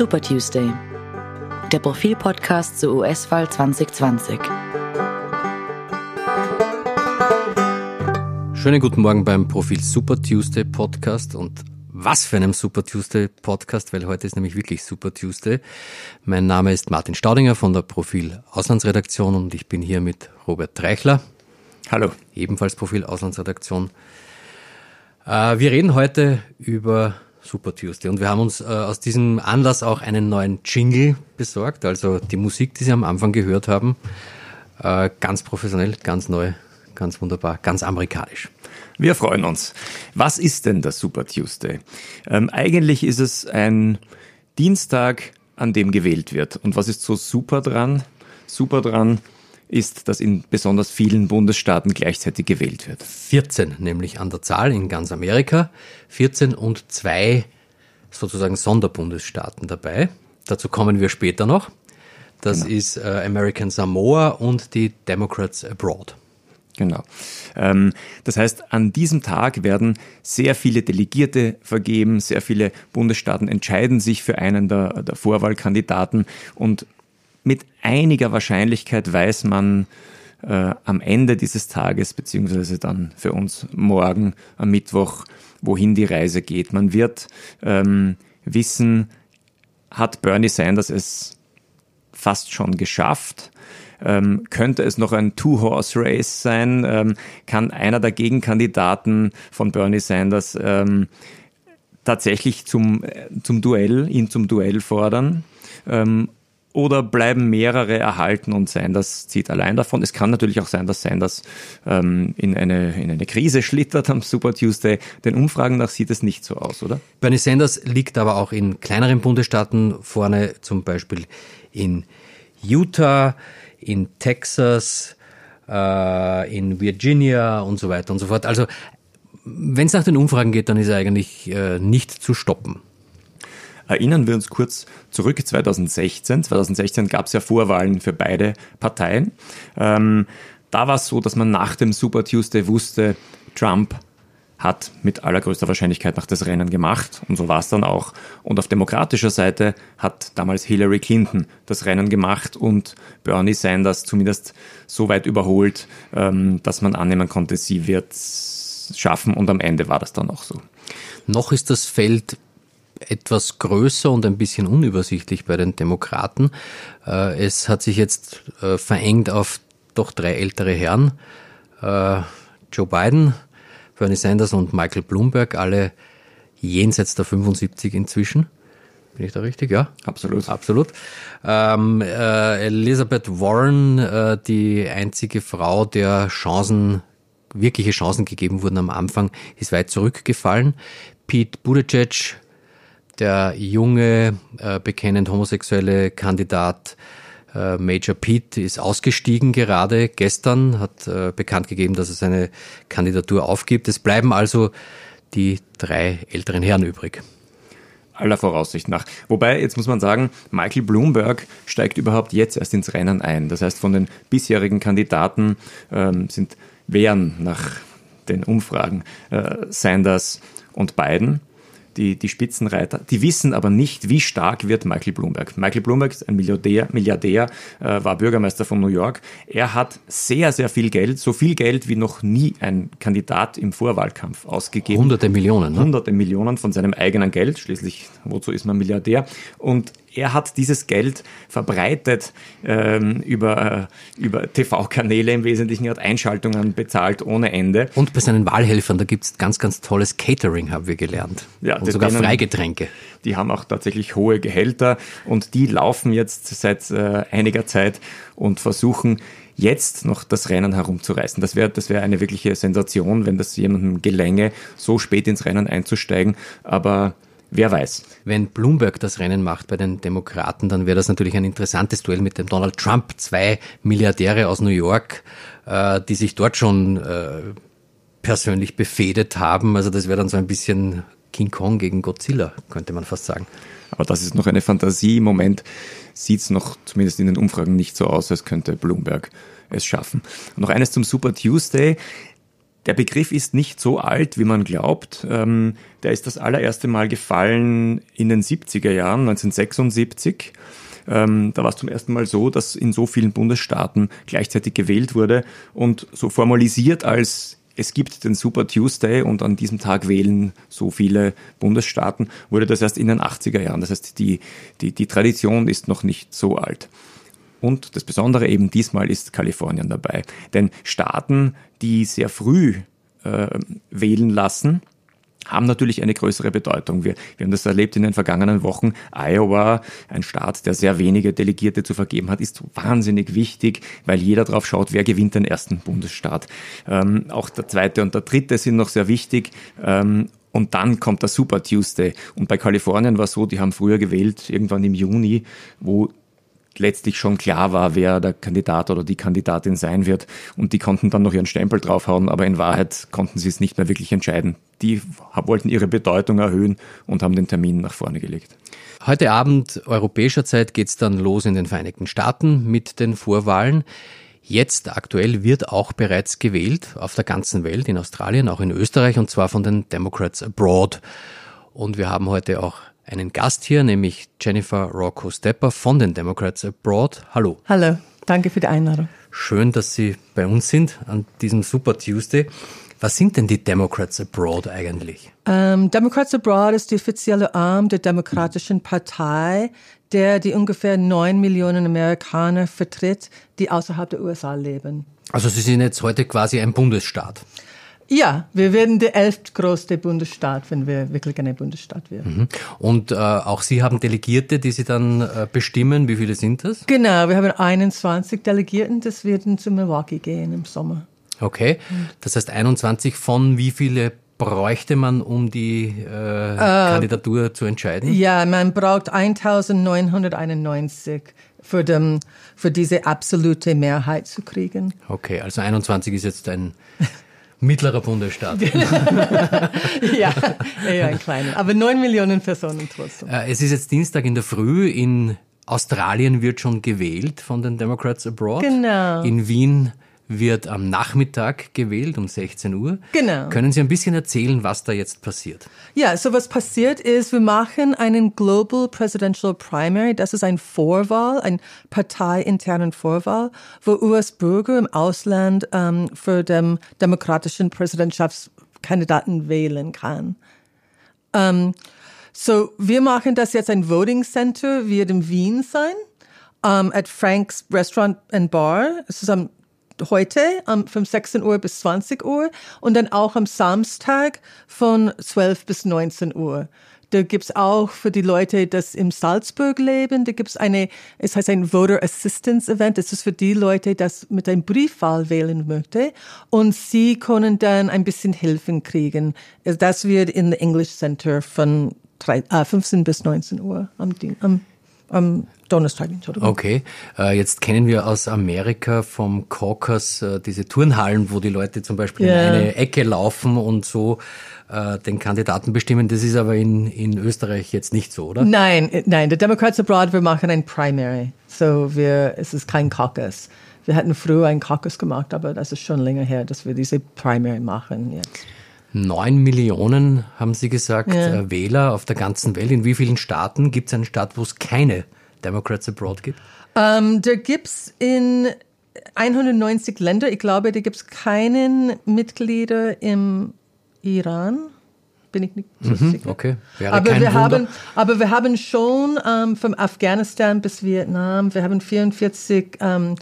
Super Tuesday, der Profil-Podcast zur US-Wahl 2020. Schönen guten Morgen beim Profil Super Tuesday Podcast und was für einem Super Tuesday Podcast, weil heute ist nämlich wirklich Super Tuesday. Mein Name ist Martin Staudinger von der Profil Auslandsredaktion und ich bin hier mit Robert Treichler. Hallo. Ebenfalls Profil Auslandsredaktion. Äh, wir reden heute über Super Tuesday. Und wir haben uns äh, aus diesem Anlass auch einen neuen Jingle besorgt. Also die Musik, die Sie am Anfang gehört haben, äh, ganz professionell, ganz neu, ganz wunderbar, ganz amerikanisch. Wir freuen uns. Was ist denn das Super Tuesday? Ähm, eigentlich ist es ein Dienstag, an dem gewählt wird. Und was ist so super dran? Super dran, ist, dass in besonders vielen Bundesstaaten gleichzeitig gewählt wird. 14 nämlich an der Zahl in ganz Amerika. 14 und zwei sozusagen Sonderbundesstaaten dabei. Dazu kommen wir später noch. Das genau. ist äh, American Samoa und die Democrats Abroad. Genau. Ähm, das heißt, an diesem Tag werden sehr viele Delegierte vergeben, sehr viele Bundesstaaten entscheiden sich für einen der, der Vorwahlkandidaten und mit einiger Wahrscheinlichkeit weiß man äh, am Ende dieses Tages, beziehungsweise dann für uns morgen am Mittwoch, wohin die Reise geht. Man wird ähm, wissen, hat Bernie Sanders es fast schon geschafft? Ähm, könnte es noch ein Two-Horse-Race sein? Ähm, kann einer der Gegenkandidaten von Bernie Sanders ähm, tatsächlich zum, äh, zum Duell, ihn zum Duell fordern? Oder bleiben mehrere erhalten und Sanders zieht allein davon? Es kann natürlich auch sein, dass Sanders ähm, in, eine, in eine Krise schlittert am Super Tuesday. Den Umfragen nach sieht es nicht so aus, oder? Bernie Sanders liegt aber auch in kleineren Bundesstaaten vorne, zum Beispiel in Utah, in Texas, äh, in Virginia und so weiter und so fort. Also wenn es nach den Umfragen geht, dann ist er eigentlich äh, nicht zu stoppen. Erinnern wir uns kurz zurück, 2016. 2016 gab es ja Vorwahlen für beide Parteien. Ähm, da war es so, dass man nach dem Super Tuesday wusste, Trump hat mit allergrößter Wahrscheinlichkeit nach das Rennen gemacht und so war es dann auch. Und auf demokratischer Seite hat damals Hillary Clinton das Rennen gemacht und Bernie Sanders zumindest so weit überholt, ähm, dass man annehmen konnte, sie wird schaffen und am Ende war das dann auch so. Noch ist das Feld etwas größer und ein bisschen unübersichtlich bei den Demokraten. Äh, es hat sich jetzt äh, verengt auf doch drei ältere Herren. Äh, Joe Biden, Bernie Sanders und Michael Bloomberg, alle jenseits der 75 inzwischen. Bin ich da richtig? Ja? Absolut. Absolut. Ähm, äh, Elizabeth Warren, äh, die einzige Frau, der Chancen, wirkliche Chancen gegeben wurden am Anfang, ist weit zurückgefallen. Pete Buttigieg, der junge, äh, bekennend homosexuelle Kandidat äh, Major Pete ist ausgestiegen gerade gestern, hat äh, bekannt gegeben, dass er seine Kandidatur aufgibt. Es bleiben also die drei älteren Herren übrig. Aller Voraussicht nach. Wobei, jetzt muss man sagen, Michael Bloomberg steigt überhaupt jetzt erst ins Rennen ein. Das heißt, von den bisherigen Kandidaten ähm, sind wären nach den Umfragen äh, Sanders und Biden die, die Spitzenreiter. Die wissen aber nicht, wie stark wird Michael Bloomberg. Michael Bloomberg ist ein Milliardär, Milliardär äh, war Bürgermeister von New York. Er hat sehr, sehr viel Geld, so viel Geld wie noch nie ein Kandidat im Vorwahlkampf ausgegeben. Hunderte Millionen. Ne? Hunderte Millionen von seinem eigenen Geld. Schließlich, wozu ist man Milliardär? Und er hat dieses Geld verbreitet ähm, über, äh, über TV-Kanäle im Wesentlichen, er hat Einschaltungen bezahlt ohne Ende. Und bei seinen Wahlhelfern, da gibt's ganz, ganz tolles Catering, haben wir gelernt. Ja, und sogar denen, Freigetränke. Die haben auch tatsächlich hohe Gehälter und die laufen jetzt seit äh, einiger Zeit und versuchen, jetzt noch das Rennen herumzureißen. Das wäre das wäre eine wirkliche Sensation, wenn das jemandem gelänge, so spät ins Rennen einzusteigen. Aber Wer weiß. Wenn Bloomberg das Rennen macht bei den Demokraten, dann wäre das natürlich ein interessantes Duell mit dem Donald Trump. Zwei Milliardäre aus New York, äh, die sich dort schon äh, persönlich befehdet haben. Also das wäre dann so ein bisschen King Kong gegen Godzilla, könnte man fast sagen. Aber das ist noch eine Fantasie. Im Moment sieht es noch zumindest in den Umfragen nicht so aus, als könnte Bloomberg es schaffen. Und noch eines zum Super Tuesday der Begriff ist nicht so alt, wie man glaubt. Ähm, der ist das allererste Mal gefallen in den 70er Jahren, 1976. Ähm, da war es zum ersten Mal so, dass in so vielen Bundesstaaten gleichzeitig gewählt wurde und so formalisiert als es gibt den Super Tuesday und an diesem Tag wählen so viele Bundesstaaten, wurde das erst in den 80er Jahren. Das heißt, die, die, die Tradition ist noch nicht so alt. Und das Besondere eben diesmal ist Kalifornien dabei. Denn Staaten, die sehr früh äh, wählen lassen, haben natürlich eine größere Bedeutung. Wir, wir haben das erlebt in den vergangenen Wochen. Iowa, ein Staat, der sehr wenige Delegierte zu vergeben hat, ist wahnsinnig wichtig, weil jeder drauf schaut, wer gewinnt den ersten Bundesstaat. Ähm, auch der zweite und der dritte sind noch sehr wichtig. Ähm, und dann kommt der Super Tuesday. Und bei Kalifornien war es so, die haben früher gewählt, irgendwann im Juni, wo letztlich schon klar war, wer der Kandidat oder die Kandidatin sein wird. Und die konnten dann noch ihren Stempel draufhauen, aber in Wahrheit konnten sie es nicht mehr wirklich entscheiden. Die wollten ihre Bedeutung erhöhen und haben den Termin nach vorne gelegt. Heute Abend europäischer Zeit geht es dann los in den Vereinigten Staaten mit den Vorwahlen. Jetzt aktuell wird auch bereits gewählt auf der ganzen Welt, in Australien, auch in Österreich, und zwar von den Democrats Abroad. Und wir haben heute auch einen Gast hier, nämlich Jennifer Rocco Stepper von den Democrats Abroad. Hallo. Hallo, danke für die Einladung. Schön, dass Sie bei uns sind an diesem Super Tuesday. Was sind denn die Democrats Abroad eigentlich? Ähm, Democrats Abroad ist die offizielle Arm der Demokratischen Partei, der die ungefähr neun Millionen Amerikaner vertritt, die außerhalb der USA leben. Also Sie sind jetzt heute quasi ein Bundesstaat. Ja, wir werden der elftgrößte Bundesstaat, wenn wir wirklich ein Bundesstaat werden. Mhm. Und äh, auch Sie haben Delegierte, die Sie dann äh, bestimmen. Wie viele sind das? Genau, wir haben 21 Delegierten, das werden zu Milwaukee gehen im Sommer. Okay, das heißt 21 von wie viele bräuchte man, um die äh, äh, Kandidatur zu entscheiden? Ja, man braucht 1991 für, dem, für diese absolute Mehrheit zu kriegen. Okay, also 21 ist jetzt ein mittlerer Bundesstaat. ja, eher ein kleiner. Aber neun Millionen Personen trotzdem. Äh, es ist jetzt Dienstag in der Früh. In Australien wird schon gewählt von den Democrats Abroad. Genau. In Wien wird am Nachmittag gewählt um 16 Uhr. Genau. Können Sie ein bisschen erzählen, was da jetzt passiert? Ja, so was passiert ist, wir machen einen Global Presidential Primary. Das ist ein Vorwahl, ein parteiinternen Vorwahl, wo US-Bürger im Ausland ähm, für den demokratischen Präsidentschaftskandidaten wählen kann. Ähm, so, wir machen das jetzt ein Voting Center, wird in Wien sein, um, ähm, at Frank's Restaurant and Bar. Es ist am heute um, von 16 Uhr bis 20 Uhr und dann auch am Samstag von 12 bis 19 Uhr. Da gibt's auch für die Leute, das im Salzburg leben, da gibt's eine, es heißt ein Voter Assistance Event. Das ist für die Leute, das mit einem Briefwahl wählen möchte. Und sie können dann ein bisschen Hilfen kriegen. Das wird in the English Center von 3, äh, 15 bis 19 Uhr am, am, am Donnerstag. Okay, äh, jetzt kennen wir aus Amerika vom Caucus äh, diese Turnhallen, wo die Leute zum Beispiel yeah. in eine Ecke laufen und so äh, den Kandidaten bestimmen. Das ist aber in, in Österreich jetzt nicht so, oder? Nein, nein, der Democrats Abroad, wir machen ein Primary. So, wir, es ist kein Caucus. Wir hatten früher einen Caucus gemacht, aber das ist schon länger her, dass wir diese Primary machen jetzt. Neun Millionen, haben Sie gesagt, ja. Wähler auf der ganzen Welt. In wie vielen Staaten gibt es einen Staat, wo es keine Democrats Abroad gibt? Ähm, da gibt es in 190 Länder, ich glaube, da gibt es keinen Mitglieder im Iran. Bin ich nicht so mhm, sicher. Okay. Wäre aber, wir haben, aber wir haben schon ähm, von Afghanistan bis Vietnam, wir haben 44 ähm,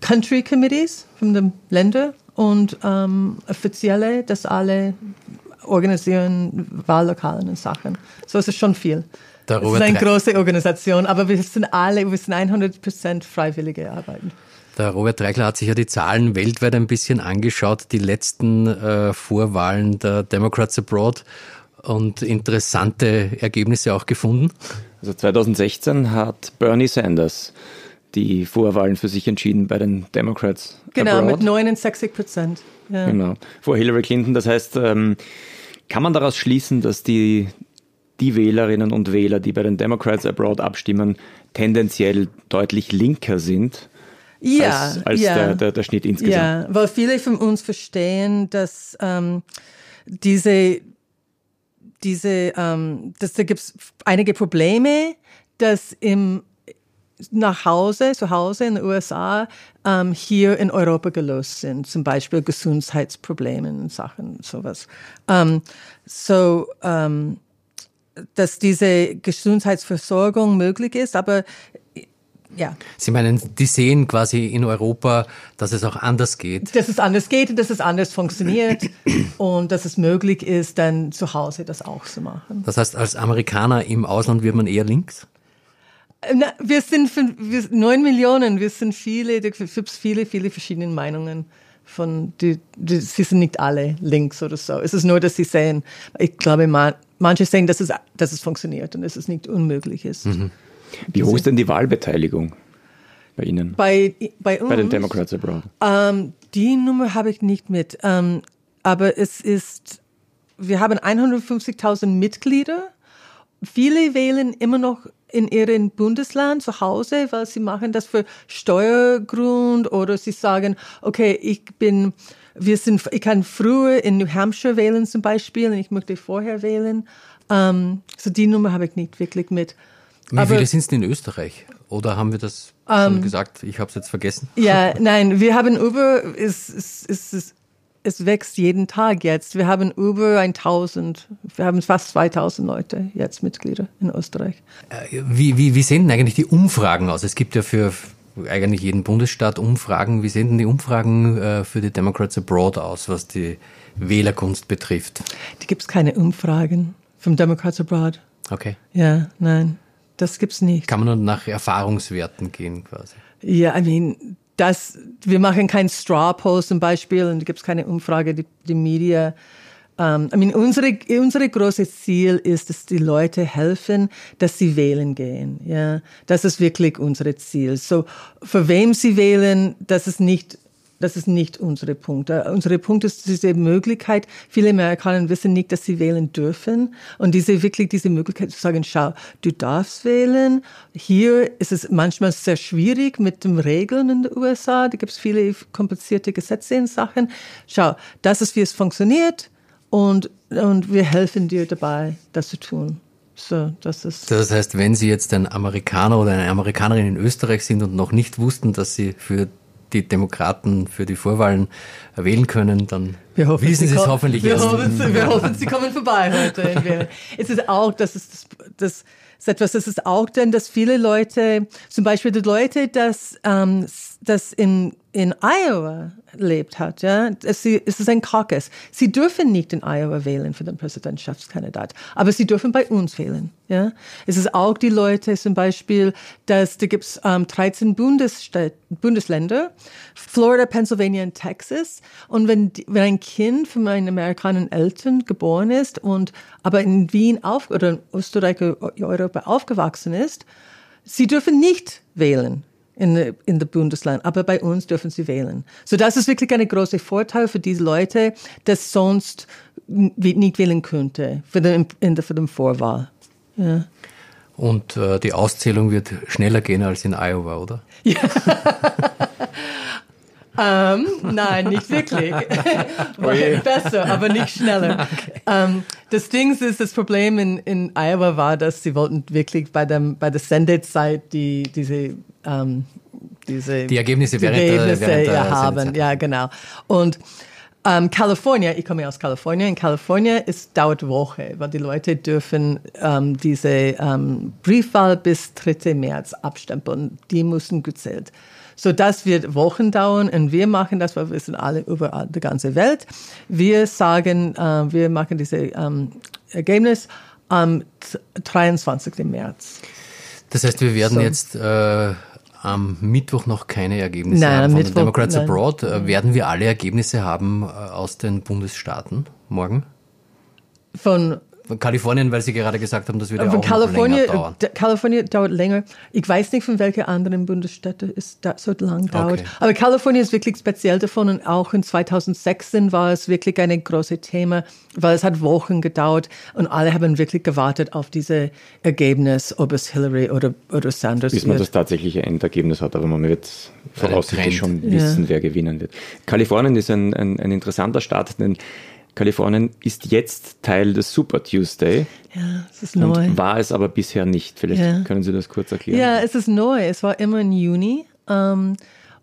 Country Committees von den Ländern und ähm, Offizielle, das alle organisieren Wahllokalen und Sachen. So ist es schon viel. Der es ist eine große Organisation, aber wir sind alle, wir sind 100% freiwillige Arbeiten. Der Robert Reichler hat sich ja die Zahlen weltweit ein bisschen angeschaut, die letzten äh, Vorwahlen der Democrats Abroad und interessante Ergebnisse auch gefunden. Also 2016 hat Bernie Sanders die Vorwahlen für sich entschieden bei den Democrats. Genau, abroad. mit 69 Prozent. Ja. Genau, vor Hillary Clinton. Das heißt, ähm, kann man daraus schließen, dass die die Wählerinnen und Wähler, die bei den Democrats Abroad abstimmen, tendenziell deutlich linker sind. ja, als, als ja. Der, der, der Schnitt insgesamt. Ja, weil viele von uns verstehen, dass ähm, diese, diese, ähm, dass da gibt es einige Probleme, dass im nach Hause, zu Hause in den USA, ähm, hier in Europa gelöst sind, zum Beispiel Gesundheitsprobleme und Sachen, sowas. Ähm, so, ähm, dass diese Gesundheitsversorgung möglich ist, aber ja. Sie meinen, die sehen quasi in Europa, dass es auch anders geht. Dass es anders geht und dass es anders funktioniert und dass es möglich ist, dann zu Hause das auch zu machen. Das heißt, als Amerikaner im Ausland wird man eher links? Na, wir sind neun Millionen, wir sind viele, es gibt viele, viele verschiedene Meinungen von, die, die, sie sind nicht alle links oder so. Es ist nur, dass sie sehen, ich glaube, man, manche sehen, dass es, dass es funktioniert und dass es nicht unmöglich ist. Mhm. Wie hoch ist denn die Wahlbeteiligung bei Ihnen? Bei, bei uns? Bei den Democrats Abroad? Ähm, die Nummer habe ich nicht mit. Ähm, aber es ist, wir haben 150.000 Mitglieder. Viele wählen immer noch in ihrem Bundesland zu Hause, weil sie machen das für Steuergrund oder sie sagen, okay, ich bin, wir sind, ich kann früher in New Hampshire wählen zum Beispiel und ich möchte vorher wählen. Ähm, so die Nummer habe ich nicht wirklich mit. Wie Aber, viele sind es in Österreich? Oder haben wir das schon ähm, gesagt? Ich habe es jetzt vergessen. Ja, nein, wir haben über, es, es, es, es, es wächst jeden Tag jetzt. Wir haben über 1000, wir haben fast 2000 Leute jetzt Mitglieder in Österreich. Äh, wie, wie, wie sehen denn eigentlich die Umfragen aus? Es gibt ja für eigentlich jeden Bundesstaat Umfragen. Wie sehen denn die Umfragen äh, für die Democrats Abroad aus, was die Wählerkunst betrifft? Die gibt es keine Umfragen vom Democrats Abroad. Okay. Ja, nein. Das gibt's nicht. Kann man nur nach Erfahrungswerten gehen quasi? Ja, I mean, das, wir machen kein Straw Poll zum Beispiel und da gibt's keine Umfrage, die, die Media. Um, I mean, unsere, unsere große Ziel ist, dass die Leute helfen, dass sie wählen gehen. Ja, das ist wirklich unser Ziel. So, für wem sie wählen, das ist nicht das ist nicht unsere Punkt. Äh, unsere Punkt ist diese Möglichkeit. Viele Amerikaner wissen nicht, dass sie wählen dürfen. Und diese wirklich diese Möglichkeit zu sagen, schau, du darfst wählen. Hier ist es manchmal sehr schwierig mit den Regeln in den USA. Da gibt es viele komplizierte Gesetze in Sachen. Schau, das ist, wie es funktioniert. Und, und wir helfen dir dabei, das zu tun. So, das, das heißt, wenn Sie jetzt ein Amerikaner oder eine Amerikanerin in Österreich sind und noch nicht wussten, dass Sie für die Demokraten für die Vorwahlen wählen können, dann hoffen, wissen Sie es hoffentlich wir hoffen, wir hoffen, Sie kommen vorbei heute. es ist auch, das ist das, das ist etwas, das ist auch denn, dass viele Leute, zum Beispiel die Leute, dass ähm, das in in Iowa lebt hat, ja, es ist ein Caucus. Sie dürfen nicht in Iowa wählen für den Präsidentschaftskandidat, aber sie dürfen bei uns wählen, ja. Es ist auch die Leute zum Beispiel, dass da gibt's ähm, 13 Bundesstaat, Bundesländer, Florida, Pennsylvania und Texas. Und wenn, wenn ein Kind von meinen amerikanischen Eltern geboren ist und aber in Wien auf, oder in Österreich, Europa aufgewachsen ist, sie dürfen nicht wählen in, in der Bundesland, aber bei uns dürfen sie wählen. So das ist wirklich ein großer Vorteil für diese Leute, das sonst nicht wählen könnte für den, der, für den Vorwahl. Ja. Und äh, die Auszählung wird schneller gehen als in Iowa, oder? Ja. ähm, nein, nicht wirklich. Besser, aber nicht schneller. Okay. Ähm, das Ding ist, das Problem in, in Iowa war, dass sie wollten wirklich bei, dem, bei der Sendezeit die, diese ähm, diese die Ergebnisse, die während Ergebnisse der, während der haben. Ja, genau. Und ähm, California, ich komme aus Kalifornien, in Kalifornien ist dauert Woche, weil die Leute dürfen ähm, diese ähm, Briefwahl bis 3. März abstempeln. Die müssen gezählt. So, das wird Wochen dauern und wir machen das, weil wir sind alle überall die ganze Welt. Wir sagen, äh, wir machen diese ähm, Ergebnis am 23. März. Das heißt, wir werden so. jetzt äh, am Mittwoch noch keine Ergebnisse nein, haben von Mittwoch, den Democrats nein. Abroad. Äh, werden wir alle Ergebnisse haben äh, aus den Bundesstaaten morgen? Von Kalifornien, weil Sie gerade gesagt haben, das würde Aber auch Kalifornien, noch länger dauern. d- Kalifornien dauert länger. Ich weiß nicht, von welcher anderen Bundesstädte es da so lang dauert. Okay. Aber Kalifornien ist wirklich speziell davon und auch in 2016 war es wirklich ein großes Thema, weil es hat Wochen gedauert und alle haben wirklich gewartet auf diese Ergebnis, ob es Hillary oder, oder Sanders bis man das wird. tatsächliche Endergebnis hat, aber man wird voraussichtlich schon wissen, wer gewinnen wird. Kalifornien ist ein, ein, ein interessanter Staat, denn Kalifornien ist jetzt Teil des Super Tuesday Ja, es ist und neu. war es aber bisher nicht. Vielleicht Ja. können Sie das kurz erklären. Ja, es ist neu. Es war immer im Juni. Ähm,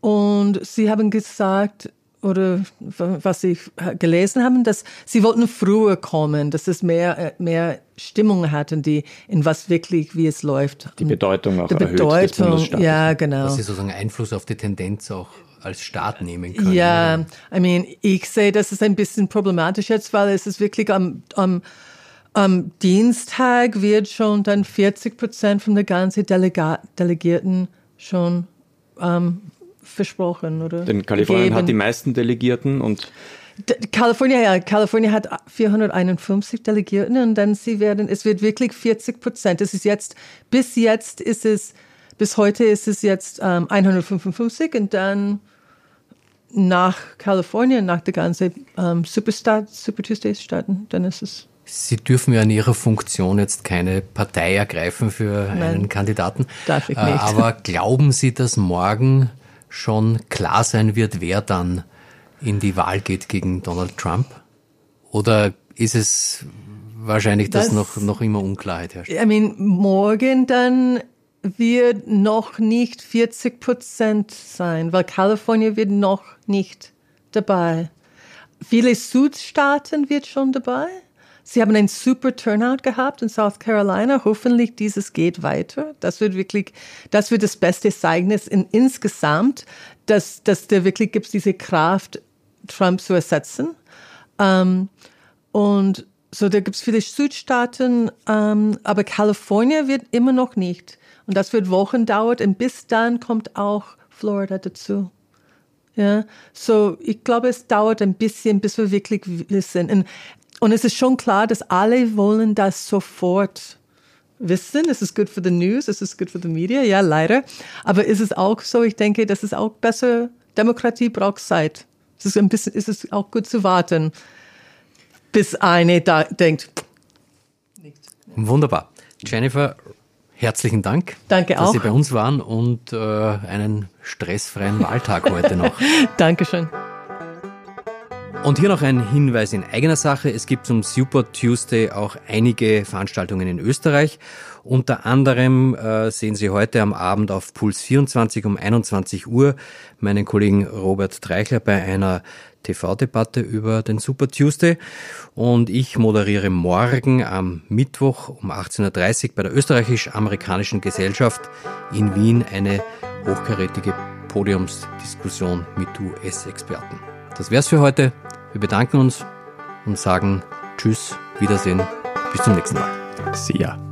und sie haben gesagt, oder was sie gelesen haben, dass sie wollten früher kommen, dass es mehr, äh, mehr Stimmung hatten, die in was wirklich, wie es läuft. Die Bedeutung auch Die erhöht des Bedeutung, ja, genau. Dass Sie sozusagen Einfluss auf die Tendenz auch als Staat nehmen können. Ja, I mean, ich sehe, das ist ein bisschen problematisch jetzt, weil es ist wirklich am, am, am Dienstag wird schon dann 40 Prozent von der ganzen Delega Delegierten schon ähm, versprochen, oder? Denn Kalifornien hat die gegeben. meisten Delegierten und Kalifornien, ja, Kalifornien hat 451 Delegierten und dann sie werden, es wird wirklich 40 Prozent. Es ist jetzt, bis jetzt ist es, bis heute ist es jetzt ähm, 155 und dann nach Kalifornien, nach der ganzen ähm, Superstat, Super Tuesdays Staaten, dann ist es Sie dürfen ja in Ihrer Funktion jetzt keine Partei ergreifen für einen Kandidaten. Darf ich Äh, nicht. Aber glauben Sie, dass morgen schon klar sein wird, wer dann in die Wahl geht gegen Donald Trump? Oder ist es wahrscheinlich, dass Das- noch, noch immer Unklarheit herrscht? I mean, morgen dann wird noch nicht 40 Prozent sein, weil Kalifornien wird noch nicht dabei. Viele Südstaaten wird schon dabei. Sie haben einen super Turnout gehabt in South Carolina. Hoffentlich dieses geht weiter. Das wird wirklich, das wird das beste Zeugnis in, insgesamt, dass, dass der wirklich gibt diese Kraft, Trump zu ersetzen. Ähm, und so, da gibt es viele Südstaaten, ähm, aber Kalifornien wird immer noch nicht. Und das wird Wochen dauern und bis dann kommt auch Florida dazu. Ja, so ich glaube, es dauert ein bisschen, bis wir wirklich wissen. Und, und es ist schon klar, dass alle wollen das sofort wissen. Es ist gut für the news, es ist gut für the media, ja, leider. Aber ist es auch so, ich denke, das ist auch besser. Demokratie braucht Zeit. Es ist ein bisschen, ist es auch gut zu warten, bis eine da denkt, Wunderbar. Jennifer, herzlichen Dank, Danke dass auch. Sie bei uns waren und äh, einen stressfreien Wahltag heute noch. Dankeschön. Und hier noch ein Hinweis in eigener Sache. Es gibt zum Super Tuesday auch einige Veranstaltungen in Österreich. Unter anderem äh, sehen Sie heute am Abend auf Puls 24 um 21 Uhr meinen Kollegen Robert Treichler bei einer TV-Debatte über den Super Tuesday. Und ich moderiere morgen am Mittwoch um 18.30 Uhr bei der Österreichisch-Amerikanischen Gesellschaft in Wien eine hochkarätige Podiumsdiskussion mit US-Experten. Das wär's für heute. Wir bedanken uns und sagen Tschüss, Wiedersehen, bis zum nächsten Mal. See ya.